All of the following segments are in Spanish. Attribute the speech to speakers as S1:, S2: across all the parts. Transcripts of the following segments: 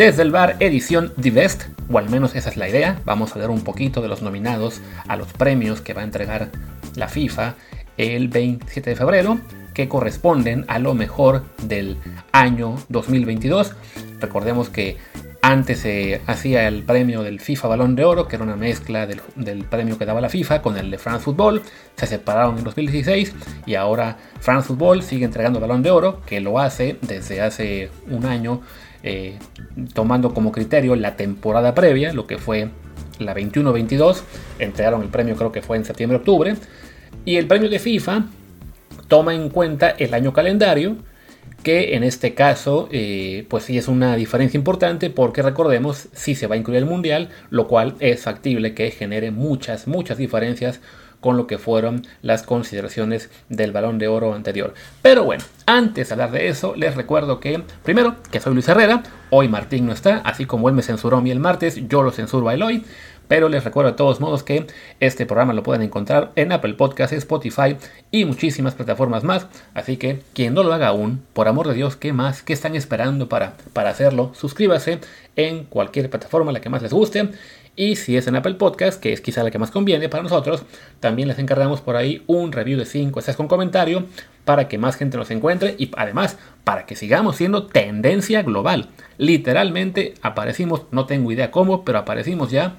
S1: Desde el bar edición The Best, o al menos esa es la idea. Vamos a ver un poquito de los nominados a los premios que va a entregar la FIFA el 27 de febrero, que corresponden a lo mejor del año 2022. Recordemos que antes se hacía el premio del FIFA Balón de Oro, que era una mezcla del, premio que daba la FIFA con el de France Football. Se separaron en 2016 y ahora France Football sigue entregando Balón de Oro, que lo hace desde hace un año, eh, tomando como criterio la temporada previa, lo que fue la 21-22. Entregaron el premio, creo que fue en septiembre-octubre. Y el premio de FIFA toma en cuenta el año calendario que en este caso eh, pues sí es una diferencia importante porque recordemos si se va a incluir el mundial lo cual es factible que genere muchas muchas diferencias con lo que fueron las consideraciones del balón de oro anterior. Pero bueno, antes de hablar de eso, les recuerdo que, primero, que soy Luis Herrera, hoy Martín no está, así como él me censuró a mí el martes, yo lo censuro a él hoy. Pero les recuerdo de todos modos que este programa lo pueden encontrar en Apple Podcasts, Spotify y muchísimas plataformas más. Así que quien no lo haga aún, por amor de Dios, ¿qué más? ¿Qué están esperando para, para hacerlo? Suscríbase en cualquier plataforma, la que más les guste. Y si es en Apple Podcast, que es quizá la que más conviene para nosotros, también les encargamos por ahí un review de 5 estrellas con comentario para que más gente nos encuentre y además para que sigamos siendo tendencia global. Literalmente aparecimos, no tengo idea cómo, pero aparecimos ya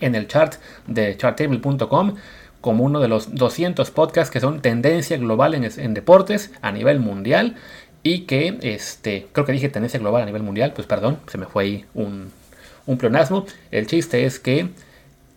S1: en el chart de chartable.com como uno de los 200 podcasts que son tendencia global en, deportes a nivel mundial y que este creo que dije tendencia global a nivel mundial, pues perdón, se me fue ahí un, un pleonasmo. El chiste es que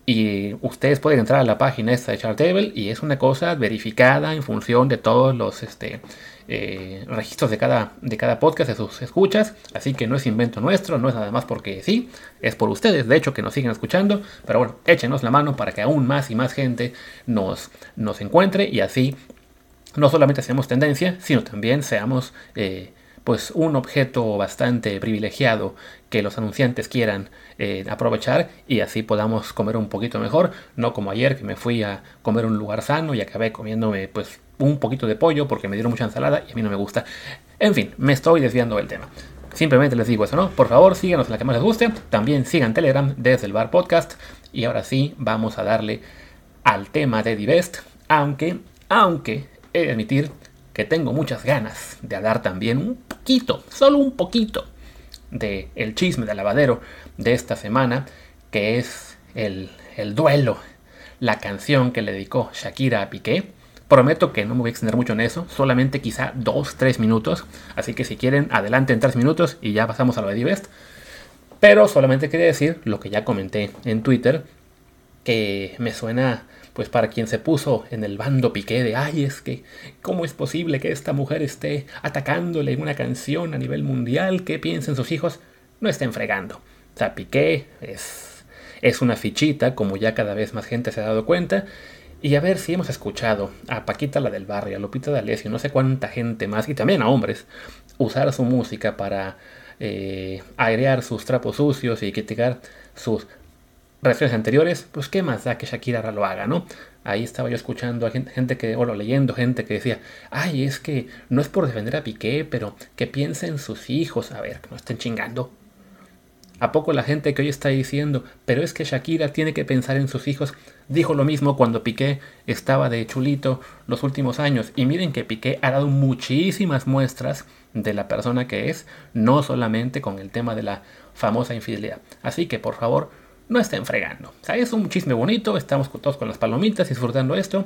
S1: y ustedes pueden entrar a la página esta de Chartable y es una cosa verificada en función de todos los este, eh, registros de cada, de cada podcast, de sus escuchas. Así que no es invento nuestro, no es nada más porque sí, es por ustedes, de hecho, que nos siguen escuchando. Pero bueno, échenos la mano para que aún más y más gente nos, nos encuentre y así no solamente seamos tendencia, sino también seamos... Eh, pues un objeto bastante privilegiado que los anunciantes quieran eh, aprovechar y así podamos comer un poquito mejor, no como ayer que me fui a comer un lugar sano y acabé comiéndome pues un poquito de pollo porque me dieron mucha ensalada y a mí no me gusta. En fin, me estoy desviando del tema. Simplemente les digo eso, ¿no? Por favor, síganos en la que más les guste. También sigan Telegram desde el Bar Podcast. Y ahora sí, vamos a darle al tema de Divest. Aunque, aunque, he de admitir tengo muchas ganas de hablar también un poquito, solo un poquito, de el chisme de lavadero de esta semana, que es el, el duelo, la canción que le dedicó Shakira a Piqué. Prometo que no me voy a extender mucho en eso, solamente quizá 2-3 minutos. Así que si quieren, adelante en 3 minutos y ya pasamos a lo de Divest. Pero solamente quería decir lo que ya comenté en Twitter, que me suena, pues para quien se puso en el bando Piqué de, ay, es que, ¿cómo es posible que esta mujer esté atacándole en una canción a nivel mundial? ¿Qué piensen sus hijos? No estén fregando. O sea, Piqué es, es una fichita, como ya cada vez más gente se ha dado cuenta, y a ver si hemos escuchado a Paquita la del barrio, a Lupita D'Alessio, no sé cuánta gente más, y también a hombres, usar su música para eh, airear sus trapos sucios y criticar sus reacciones anteriores, pues qué más da que Shakira lo haga, ¿no? Ahí estaba yo escuchando a gente, que, o leyendo gente que decía, ay, es que no es por defender a Piqué, pero que piensen sus hijos, a ver, que no estén chingando. ¿A poco la gente que hoy está diciendo, pero es que Shakira tiene que pensar en sus hijos? Dijo lo mismo cuando Piqué estaba de chulito los últimos años. Y miren que Piqué ha dado muchísimas muestras de la persona que es, no solamente con el tema de la famosa infidelidad. Así que por favor, no estén fregando. O sea, es un chisme bonito, estamos todos con las palomitas disfrutando esto.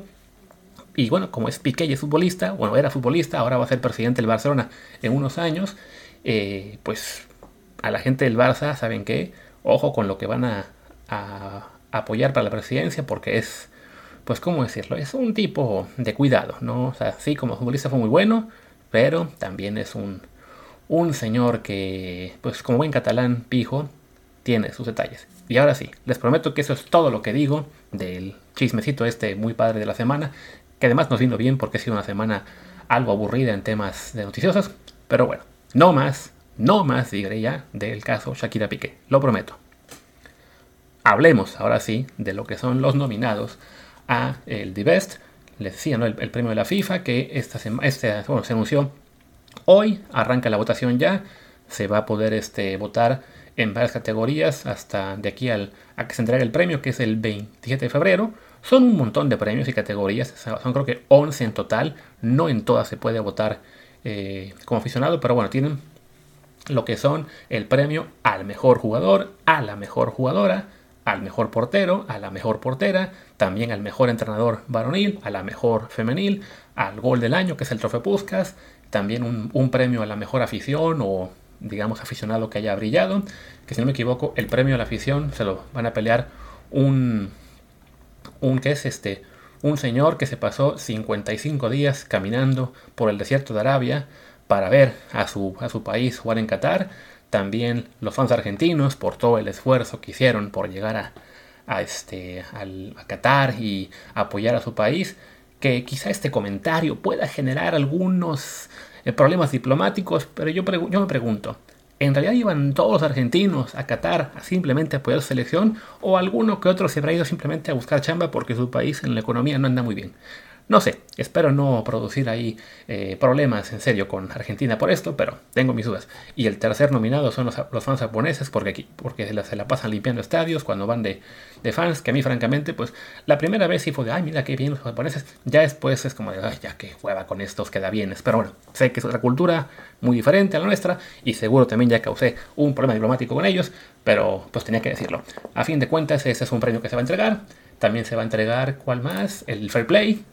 S1: Y bueno, como es Piqué y es futbolista, bueno, era futbolista, ahora va a ser presidente del Barcelona en unos años, eh, pues a la gente del Barça, ¿saben qué? Ojo con lo que van a, apoyar para la presidencia porque es, pues, ¿cómo decirlo? Es un tipo de cuidado, ¿no? O sea, sí, como futbolista fue muy bueno, pero también es un, un señor que, pues, como buen catalán, pijo, tiene sus detalles. Y ahora sí, les prometo que eso es todo lo que digo del chismecito este muy padre de la semana, que además nos vino bien porque ha sido una semana algo aburrida en temas de noticiosos, pero bueno, no más no más diré ya del caso Shakira Piqué, lo prometo. Hablemos ahora sí de lo que son los nominados a el The Best. Les decía, ¿no? el, premio de la FIFA que esta este, se anunció hoy, arranca la votación ya, se va a poder este, votar en varias categorías hasta de aquí al, a que se entregue el premio, que es el 27 de febrero. Son un montón de premios y categorías, son creo que 11 en total, no en todas se puede votar eh, como aficionado, pero bueno, tienen lo que son el premio al mejor jugador, a la mejor jugadora, al mejor portero, a la mejor portera, también al mejor entrenador varonil, a la mejor femenil, al gol del año, que es el trofeo Puskas, también un, premio a la mejor afición o digamos aficionado que haya brillado, que si no me equivoco, el premio a la afición se lo van a pelear un, un que es este, un señor que se pasó 55 días caminando por el desierto de Arabia para ver a su, a su país jugar en Qatar. También los fans argentinos por todo el esfuerzo que hicieron por llegar a, a este, al, a Qatar y apoyar a su país, que quizá este comentario pueda generar algunos problemas diplomáticos, pero yo, yo me pregunto, ¿en realidad iban todos los argentinos a Qatar a simplemente apoyar su selección o alguno que otro se habrá ido simplemente a buscar chamba porque su país en la economía no anda muy bien? No sé, espero no producir ahí eh, problemas en serio con Argentina por esto, pero tengo mis dudas. Y el tercer nominado son los, fans japoneses, porque, aquí, porque se, la, pasan limpiando estadios cuando van de, fans, que a mí francamente, pues la primera vez sí fue de, ay, mira qué bien los japoneses, ya después es como de, ay, ya que juega con estos, queda bien. Pero bueno, sé que es otra cultura muy diferente a la nuestra y seguro también ya causé un problema diplomático con ellos, pero pues tenía que decirlo. A fin de cuentas, ese es un premio que se va a entregar. También se va a entregar, ¿cuál más? El Fair Play,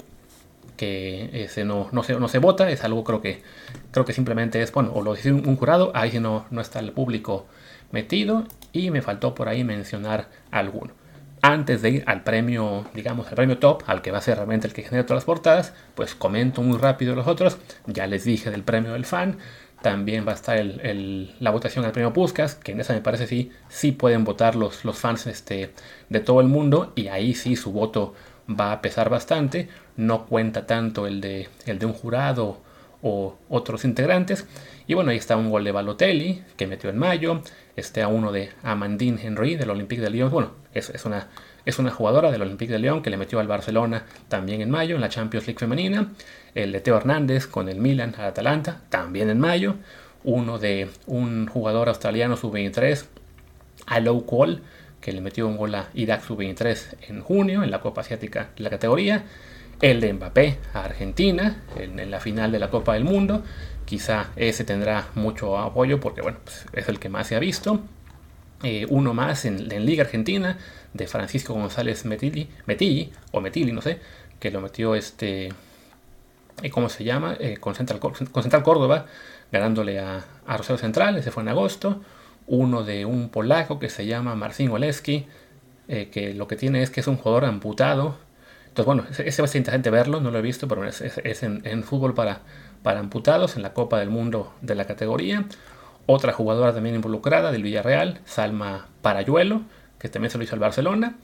S1: que ese no, no, se, no se vota, es algo creo que, creo que simplemente es, bueno, o lo dice un, jurado, ahí no, no está el público metido y me faltó por ahí mencionar alguno. Antes de ir al premio, digamos, al premio top, al que va a ser realmente el que genera todas las portadas, pues comento muy rápido los otros. Ya les dije del premio del fan. También va a estar el, la votación al premio Puskas, que en esa me parece sí, sí pueden votar los, los fans este, de todo el mundo y ahí sí su voto va a pesar bastante, no cuenta tanto el de, el de un jurado o otros integrantes. Y bueno, ahí está un gol de Balotelli que metió en mayo, está uno de Amandine Henry del Olympique de Lyon, bueno, es, es, una, es una jugadora del Olympique de Lyon que le metió al Barcelona también en mayo en la Champions League femenina, el de Teo Hernández con el Milan al Atalanta también en mayo, uno de un jugador australiano sub-23, Alou Cole, que le metió un gol a Irak sub-23 en junio en la Copa Asiática de la categoría. El de Mbappé a Argentina en, la final de la Copa del Mundo. Quizá ese tendrá mucho apoyo porque bueno, pues, es el que más se ha visto. Eh, uno más en, Liga Argentina de Francisco González Metilli, Metilli, o Metilli, no sé, que lo metió este, eh, ¿cómo se llama? Eh, con, Central, Córdoba, ganándole a, a Rosario Central, ese fue en agosto uno de un polaco que se llama Marcin Oleski, eh, que lo que tiene es que es un jugador amputado. Entonces, bueno, ese, va a ser interesante verlo, no lo he visto, pero es, en, fútbol para, para amputados, en la Copa del Mundo de la categoría. Otra jugadora también involucrada del Villarreal, Salma Parayuelo, que también se lo hizo al Barcelona.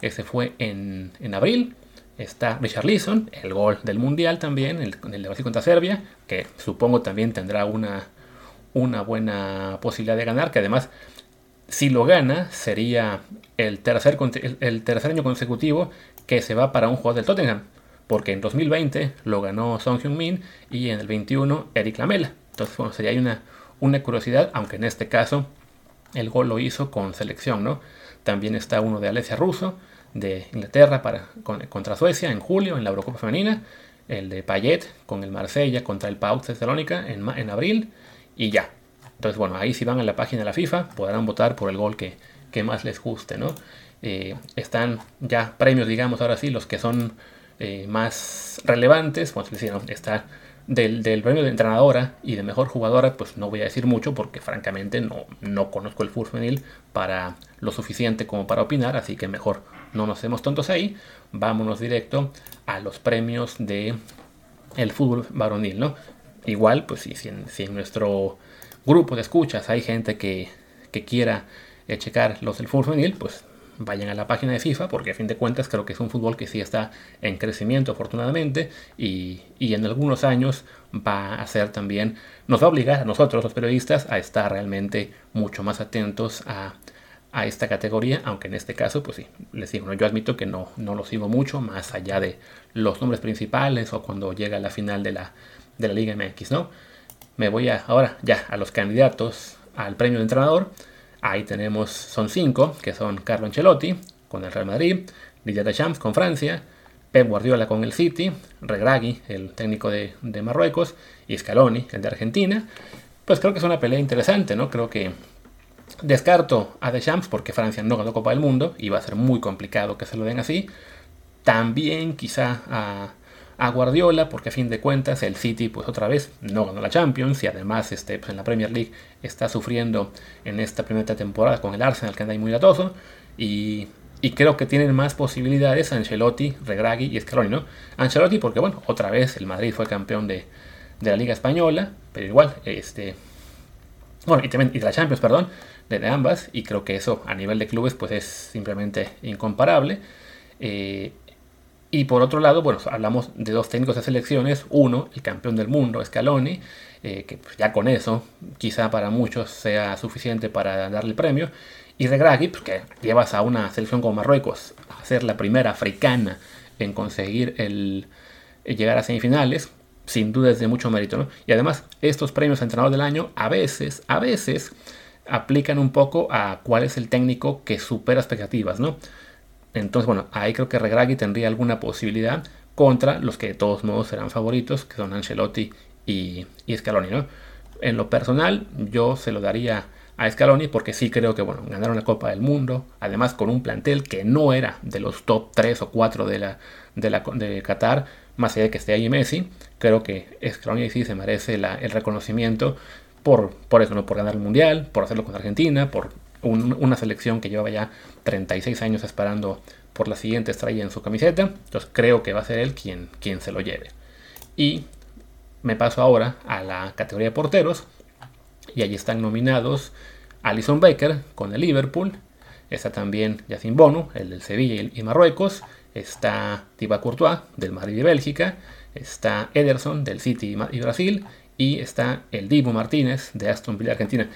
S1: Ese fue en, abril. Está Richard Leeson, el gol del Mundial también, el, el de Brasil contra Serbia, que supongo también tendrá una, una buena posibilidad de ganar, que además si lo gana sería el tercer, el tercer año consecutivo que se va para un jugador del Tottenham, porque en 2020 lo ganó Song Hyun-min y en el 21 Eric Lamela. Entonces, bueno, sería una, una curiosidad, aunque en este caso el gol lo hizo con selección, ¿no? También está uno de Alessia Russo de Inglaterra para, contra Suecia en julio en la Eurocopa Femenina, el de Payet con el Marsella contra el Pau Thessalónica en, en abril, y ya. Entonces, bueno, ahí si van a la página de la FIFA podrán votar por el gol que, más les guste, ¿no? Eh, están ya premios, digamos, ahora sí, los que son eh, más relevantes. Pues está del, premio de entrenadora y de mejor jugadora, pues no voy a decir mucho porque francamente no, no conozco el fútbol femenil para lo suficiente como para opinar, así que mejor no nos hacemos tontos ahí. Vámonos directo a los premios de el fútbol varonil, ¿no? Igual, pues si, si, en, nuestro grupo de escuchas hay gente que, quiera eh, checar los del fútbol femenil, pues vayan a la página de FIFA, porque a fin de cuentas creo que es un fútbol que sí está en crecimiento afortunadamente y, en algunos años va a ser también, nos va a obligar a nosotros los periodistas a estar realmente mucho más atentos a, esta categoría, aunque en este caso, pues sí, les digo, yo admito que no, no lo sigo mucho, más allá de los nombres principales o cuando llega la final de la, de la Liga MX, ¿no? Me voy a, ahora ya a los candidatos al premio de entrenador. Ahí tenemos, son cinco, que son Carlo Ancelotti con el Real Madrid, Didier Deschamps con Francia, Pep Guardiola con el City, Regragui, el técnico de, de, Marruecos, y Scaloni, el de Argentina. Pues creo que es una pelea interesante, ¿no? Creo que descarto a Deschamps porque Francia no ganó Copa del Mundo y va a ser muy complicado que se lo den así. También quizá a, a Guardiola, porque a fin de cuentas el City, pues otra vez, no ganó la Champions y además este, pues en la Premier League está sufriendo en esta primera temporada con el Arsenal, que anda ahí muy latoso. Y, creo que tienen más posibilidades Ancelotti, Regragui y Scaloni, ¿no? Ancelotti, porque bueno, otra vez el Madrid fue campeón de, de la Liga Española, pero igual, este. Bueno, y, también, y de la Champions, perdón, de, de, ambas, y creo que eso a nivel de clubes, pues es simplemente incomparable. Eh, y por otro lado, bueno, hablamos de dos técnicos de selecciones. Uno, el campeón del mundo, Scaloni, eh, que pues, ya con eso quizá para muchos sea suficiente para darle el premio. Y Regragui, pues, que llevas a una selección como Marruecos a ser la primera africana en conseguir el, llegar a semifinales, sin duda es de mucho mérito. ¿no? Y además, estos premios a entrenador del año a veces, a veces, aplican un poco a cuál es el técnico que supera expectativas, ¿no? Entonces, bueno, ahí creo que Regragui tendría alguna posibilidad contra los que de todos modos serán favoritos, que son Ancelotti y, y Scaloni, ¿no? En lo personal, yo se lo daría a Scaloni porque sí creo que, bueno, ganaron la Copa del Mundo, además con un plantel que no era de los top 3 o 4 de, la, de, la, de Qatar, más allá de que esté ahí Messi, creo que Scaloni sí se merece la, el reconocimiento por, por eso, ¿no? Por ganar el Mundial, por hacerlo con Argentina, por una selección que llevaba ya 36 años esperando por la siguiente estrella en su camiseta. Entonces creo que va a ser él quien, quien se lo lleve. Y me paso ahora a la categoría de porteros. Y allí están nominados Alison Baker con el Liverpool. Está también Yacine Bono, el del Sevilla y Marruecos. Está Thibaut Courtois del Madrid y Bélgica. Está Ederson del City y Brasil. Y está el Dibu Martínez de Aston Villa Argentina.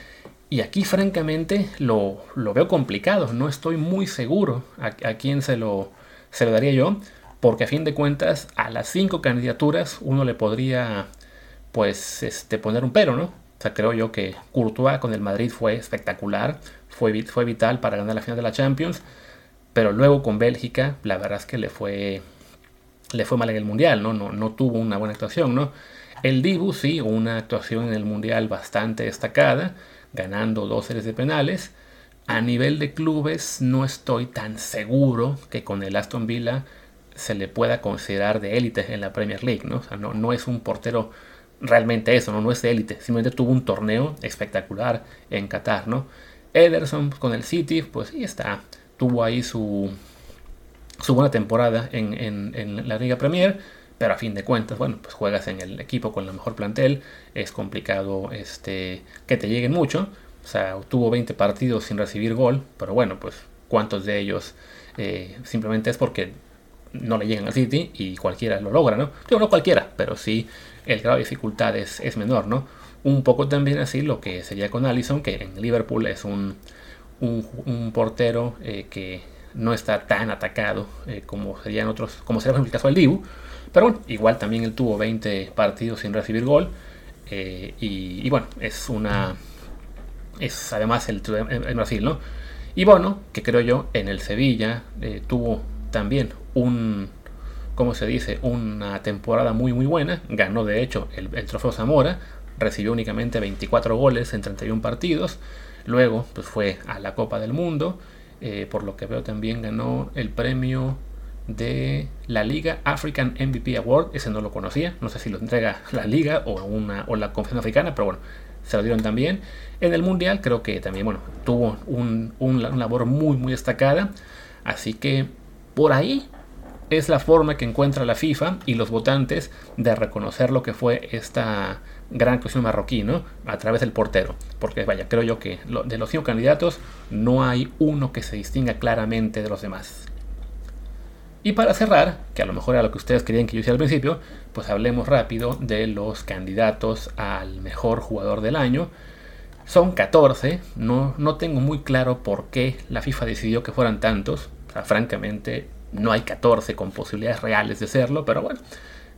S1: Y aquí francamente lo, veo complicado, no estoy muy seguro a, quién se lo, se lo daría yo, porque a fin de cuentas a las cinco candidaturas uno le podría pues este, poner un pero, ¿no? O sea, creo yo que Courtois con el Madrid fue espectacular, fue, fue vital para ganar la final de la Champions, pero luego con Bélgica la verdad es que le fue, le fue mal en el Mundial, ¿no? No, no tuvo una buena actuación, ¿no? El Dibu sí, una actuación en el Mundial bastante destacada, ganando dos series de penales. A nivel de clubes no estoy tan seguro que con el Aston Villa se le pueda considerar de élite en la Premier League, ¿no? O sea, no, no es un portero realmente eso, ¿no? no es de élite, simplemente tuvo un torneo espectacular en Qatar, ¿no? Ederson con el City, pues sí está, tuvo ahí su, su buena temporada en, la Liga Premier, pero a fin de cuentas, bueno, pues juegas en el equipo con la mejor plantel, es complicado este, que te lleguen mucho. O sea, tuvo 20 partidos sin recibir gol, pero bueno, pues cuántos de ellos eh, simplemente es porque no le llegan al City y cualquiera lo logra, ¿no? Yo no cualquiera, pero sí el grado de dificultad es, menor, ¿no? Un poco también así lo que sería con Allison, que en Liverpool es un, un, portero eh, que no está tan atacado eh, como serían otros, como sería el caso del Dibu, pero bueno, igual también él tuvo 20 partidos sin recibir gol. Eh, y, bueno, es una. Es además el en Brasil, ¿no? Y bueno, que creo yo, en el Sevilla eh, tuvo también un. ¿Cómo se dice? Una temporada muy, muy buena. Ganó, de hecho, el, trofeo Zamora. Recibió únicamente 24 goles en 31 partidos. Luego, pues fue a la Copa del Mundo. Eh, por lo que veo, también ganó el premio de la Liga African MVP Award. Ese no lo conocía. No sé si lo entrega la Liga o, una, o la Confederación Africana, pero bueno, se lo dieron también. En el Mundial creo que también, bueno, tuvo un, una labor muy, muy destacada. Así que por ahí es la forma que encuentra la FIFA y los votantes de reconocer lo que fue esta gran cuestión marroquí, ¿no? A través del portero. Porque vaya, creo yo que de los cinco candidatos no hay uno que se distinga claramente de los demás. Y para cerrar, que a lo mejor era lo que ustedes querían que yo hiciera al principio, pues hablemos rápido de los candidatos al mejor jugador del año. Son 14, no, no tengo muy claro por qué la FIFA decidió que fueran tantos. francamente, no hay 14 con posibilidades reales de serlo, pero bueno,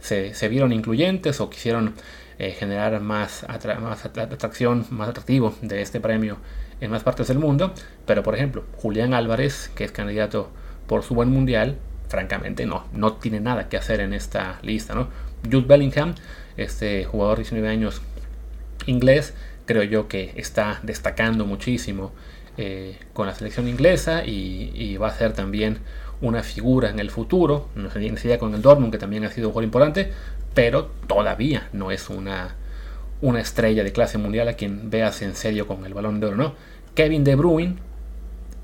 S1: se, vieron incluyentes o quisieron eh, generar más, más atracción, más atractivo de este premio en más partes del mundo, pero por ejemplo, Julián Álvarez, que es candidato por su buen mundial, francamente no, no tiene nada que hacer en esta lista, ¿no? Jude Bellingham, este jugador de 19 años inglés, creo yo que está destacando muchísimo eh, con la selección inglesa y, va a ser también una figura en el futuro, no si con el Dortmund, que también ha sido un jugador importante, pero todavía no es una, una estrella de clase mundial a quien veas en serio con el balón de oro, ¿no? Kevin De Bruyne,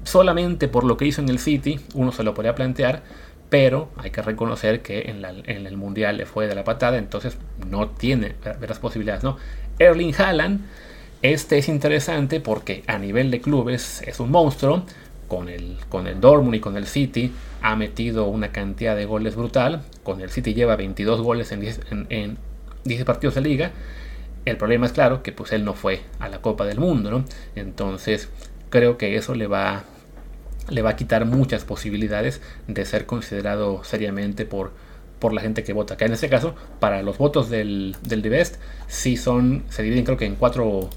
S1: solamente por lo que hizo en el City, uno se lo podría plantear, pero hay que reconocer que en, el Mundial le fue de la patada, entonces no tiene veras posibilidades, ¿no? Erling Haaland, este es interesante porque a nivel de clubes es un monstruo, con el, con el Dortmund y con el City ha metido una cantidad de goles brutal, con el City lleva 22 goles en 10, en, partidos de liga, el problema es claro que pues él no fue a la Copa del Mundo, ¿no? Entonces creo que eso le va le va a quitar muchas posibilidades de ser considerado seriamente por, por la gente que vota. Acá en este caso, para los votos del, del Divest, sí son, se dividen creo que en cuatro,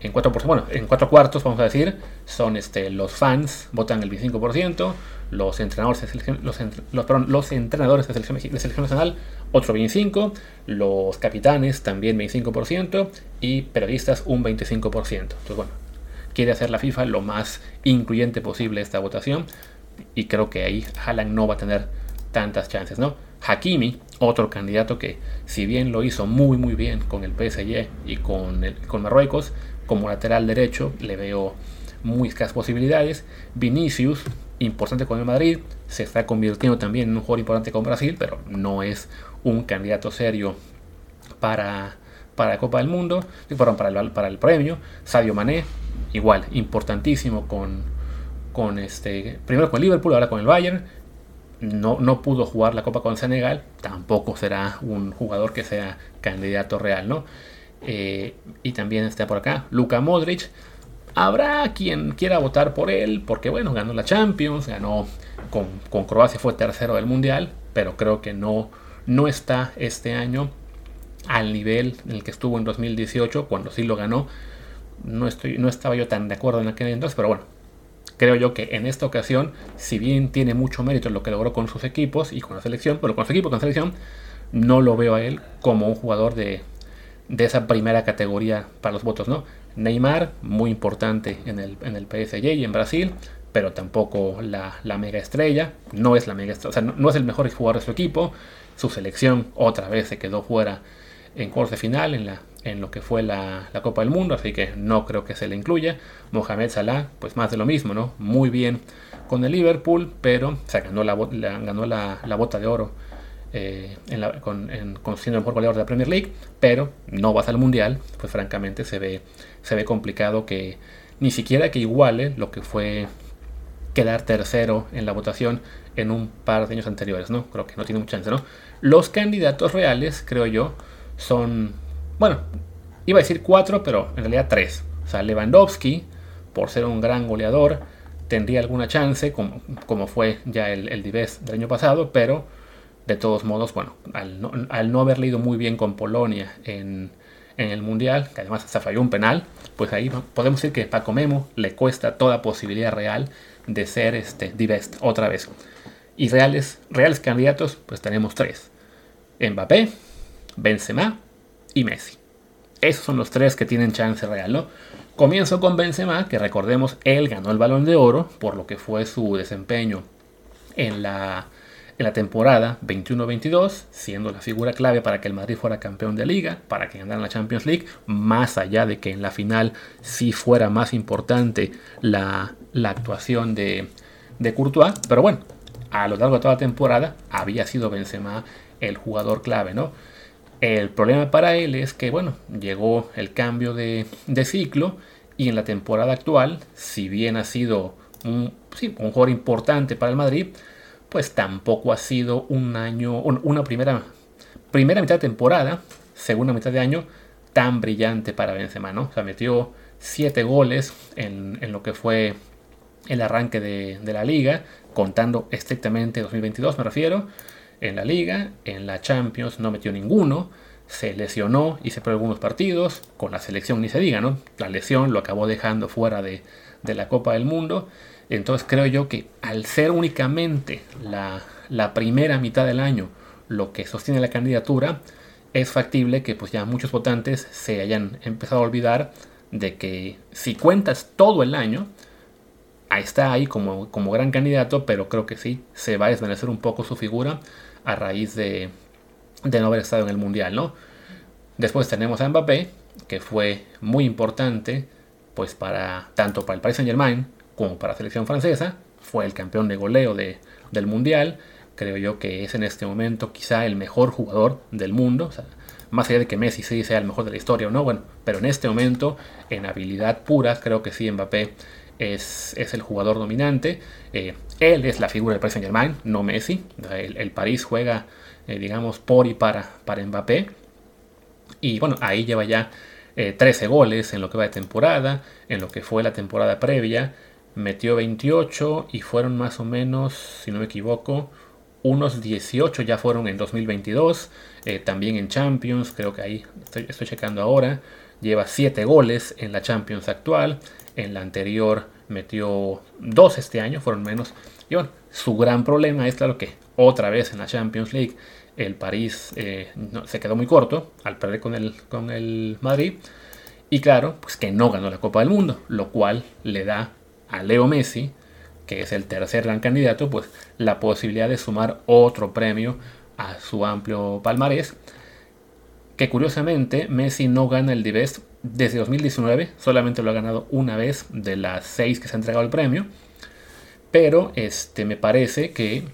S1: en cuatro, bueno, en cuatro cuartos, vamos a decir, son este, los fans, votan el 25%, los entrenadores de selección, los, los, los entrenadores de selección, de selección nacional, otro 25%, los capitanes también 25% y periodistas un 25%. Entonces, bueno, quiere hacer la FIFA lo más incluyente posible esta votación. Y creo que ahí Haaland no va a tener tantas chances, ¿no? Hakimi, otro candidato que, si bien lo hizo muy muy bien con el PSG y con, el, con Marruecos, como lateral derecho le veo muy escasas posibilidades. Vinicius, importante con el Madrid, se está convirtiendo también en un jugador importante con Brasil, pero no es un candidato serio para, para la Copa del Mundo, para el, para el premio. Sadio Mané, igual, importantísimo con, con este, primero con Liverpool, ahora con el Bayern. No, no pudo jugar la Copa con Senegal, tampoco será un jugador que sea candidato real, ¿no? Eh, y también está por acá Luka Modric. Habrá quien quiera votar por él, porque bueno, ganó la Champions, ganó con, con Croacia, fue tercero del Mundial, pero creo que no, no está este año al nivel en el que estuvo en 2018, cuando sí lo ganó no, estoy, no estaba yo tan de acuerdo en aquel entonces, pero bueno, creo yo que en esta ocasión, si bien tiene mucho mérito en lo que logró con sus equipos y con la selección, pero con su equipo, con la selección, no lo veo a él como un jugador de, de esa primera categoría para los votos, ¿no? Neymar, muy importante en el, en el PSG y en Brasil, pero tampoco la, mega estrella, no es la mega o sea, no, es el mejor jugador de su equipo, su selección otra vez se quedó fuera en corte final en la en lo que fue la, Copa del Mundo, así que no creo que se le incluya. Mohamed Salah, pues más de lo mismo, ¿no? Muy bien con el Liverpool, pero ganó la, ganó la, bota de oro eh, en la, con, siendo el mejor goleador de la Premier League, pero no vas al Mundial, pues francamente se ve, se ve complicado que ni siquiera que iguale lo que fue quedar tercero en la votación en un par de años anteriores, ¿no? Creo que no tiene mucha chance, ¿no? Los candidatos reales, creo yo, son bueno, iba a decir cuatro, pero en realidad tres. O sea, Lewandowski, por ser un gran goleador, tendría alguna chance, como, como fue ya el, el Dives del año pasado, pero de todos modos, bueno, al no, haber leído muy bien con Polonia en, el Mundial, que además se falló un penal, pues ahí podemos decir que Paco Memo le cuesta toda posibilidad real de ser este Divest otra vez. Y reales, reales candidatos, pues tenemos tres. Mbappé, Benzema y Messi. Esos son los tres que tienen chance real, ¿no? Comienzo con Benzema, que recordemos, él ganó el balón de oro por lo que fue su desempeño en la, en la temporada 21-22, siendo la figura clave para que el Madrid fuera campeón de liga, para que ganara la Champions League, más allá de que en la final sí fuera más importante la, actuación de, de Courtois, pero bueno, a lo largo de toda la temporada había sido Benzema el jugador clave, ¿no? El problema para él es que, bueno, llegó el cambio de, ciclo y en la temporada actual, si bien ha sido un, jugador importante para el Madrid, pues tampoco ha sido un año, una primera, primera mitad de temporada, segunda mitad de año, tan brillante para Benzema, ¿no? O sea, metió 7 goles en, lo que fue el arranque de, de, la liga, contando estrictamente 2022 me refiero, en la liga, en la Champions no metió ninguno, se lesionó y se perdió algunos partidos, con la selección ni se diga, ¿no? La lesión lo acabó dejando fuera de, la Copa del Mundo. Entonces creo yo que al ser únicamente la, la, primera mitad del año lo que sostiene la candidatura, es factible que pues ya muchos votantes se hayan empezado a olvidar de que si cuentas todo el año, está ahí como, como gran candidato, pero creo que sí, se va a desvanecer un poco su figura a raíz de, no haber estado en el Mundial, ¿no? Después tenemos a Mbappé, que fue muy importante, pues para tanto para el Paris Saint Germain como para la selección francesa, fue el campeón de goleo de, del Mundial, creo yo que es en este momento quizá el mejor jugador del mundo, más allá de que Messi sí sea el mejor de la historia o no, bueno, pero en este momento, en habilidad pura, creo que sí Mbappé es, es el jugador dominante, eh, él es la figura del Paris Saint Germain, no Messi, el, el París juega eh, digamos, por y para, para Mbappé. Y bueno, ahí lleva ya 13 eh, goles en lo que va de temporada, en lo que fue la temporada previa. Metió 28 y fueron más o menos, si no me equivoco, unos 18 ya fueron en 2022. Eh, también en Champions, creo que ahí estoy, estoy checando ahora. Lleva 7 goles en la Champions actual. En la anterior metió 2 este año, fueron menos. Y bueno, su gran problema es claro que otra vez en la Champions League el París eh, se quedó muy corto al perder con el, con el Madrid. Y claro, pues que no ganó la Copa del Mundo, lo cual le da a Leo Messi, que es el tercer gran candidato, pues la posibilidad de sumar otro premio a su amplio palmarés. Que curiosamente Messi no gana el Divest desde 2019, solamente lo ha ganado una vez de las seis que se ha entregado el premio. Pero este, me parece que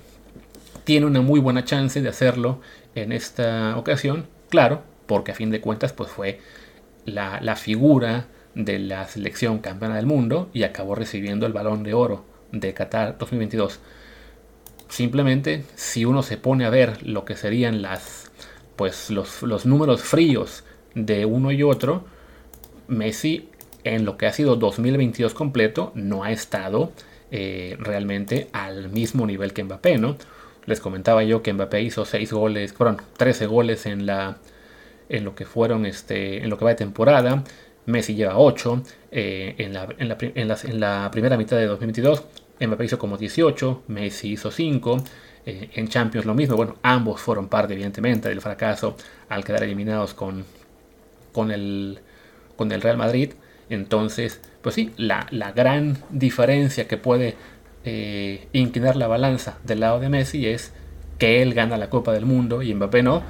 S1: tiene una muy buena chance de hacerlo en esta ocasión, claro, porque a fin de cuentas pues fue la, figura de la selección campeona del mundo y acabó recibiendo el balón de oro de Qatar 2022. Simplemente, si uno se pone a ver lo que serían las, pues, los, los números fríos de uno y otro, Messi en lo que ha sido 2022 completo no ha estado eh, realmente al mismo nivel que Mbappé, ¿no? Les comentaba yo que Mbappé hizo 6 goles, fueron 13 goles en lo que fueron este en lo que va de temporada. Messi lleva 8 eh, en, la, primera mitad de 2022. Mbappé hizo como 18, Messi hizo 5. Eh, en Champions lo mismo. Bueno, ambos fueron parte evidentemente del fracaso al quedar eliminados con, con, el, con el Real Madrid. Entonces, pues sí, la, la gran diferencia que puede eh, inclinar la balanza del lado de Messi es que él gana la Copa del Mundo y Mbappé no.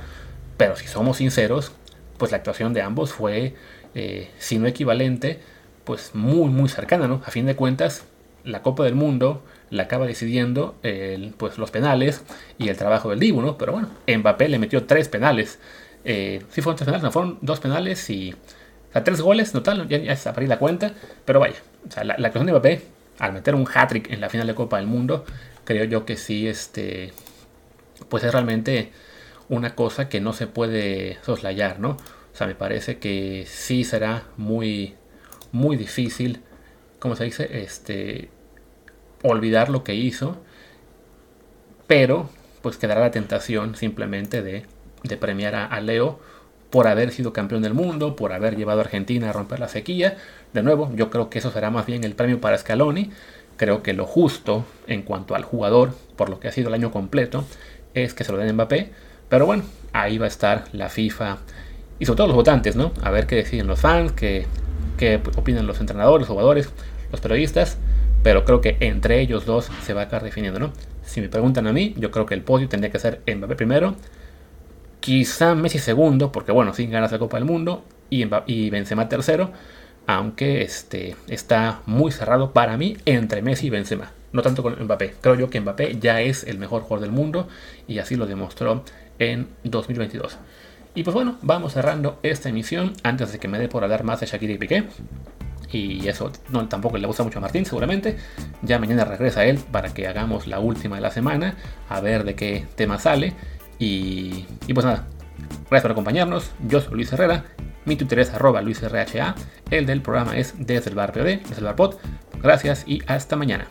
S1: Pero si somos sinceros, pues la actuación de ambos fue, eh, si no equivalente, pues muy, muy cercana, ¿no? A fin de cuentas, la Copa del Mundo la acaba decidiendo pues los penales y el trabajo del Dibu, ¿no? Pero bueno, Mbappé le metió tres penales. Eh, sí fueron tres penales, no, fueron dos penales y... O sea, tres goles total, ya, ya se la cuenta, pero vaya, la, la de Mbappé al meter un hat-trick en la final de Copa del Mundo, creo yo que sí, este, pues es realmente una cosa que no se puede soslayar, ¿no? O sea, me parece que sí será muy, muy difícil, como se dice, este, olvidar lo que hizo, pero pues quedará la tentación simplemente de, de premiar a Leo por haber sido campeón del mundo, por haber llevado a Argentina a romper la sequía. De nuevo, yo creo que eso será más bien el premio para Scaloni. Creo que lo justo en cuanto al jugador, por lo que ha sido el año completo, es que se lo den Mbappé. Pero bueno, ahí va a estar la FIFA y sobre todo los votantes, ¿no? A ver qué deciden los fans, qué, qué opinan los entrenadores, los jugadores, los periodistas. Pero creo que entre ellos dos se va a acabar definiendo, ¿no? Si me preguntan a mí, yo creo que el podio tendría que ser Mbappé primero, Quizá Messi segundo, porque bueno, sí ganas la Copa del Mundo y, y Benzema tercero, aunque este, está muy cerrado para mí entre Messi y Benzema. No tanto con Mbappé. Creo yo que Mbappé ya es el mejor jugador del mundo y así lo demostró en 2022. Y pues bueno, vamos cerrando esta emisión antes de que me dé por hablar más de Shakira y Piqué. Y eso no, tampoco le gusta mucho a Martín, seguramente. Ya mañana regresa él para que hagamos la última de la semana, a ver de qué tema sale. Y, pues nada, gracias por acompañarnos. Yo soy Luis Herrera. Mi Twitter es arroba LuisRHA. El del programa es desde el bar POD, desde el bar pod. Gracias y hasta mañana.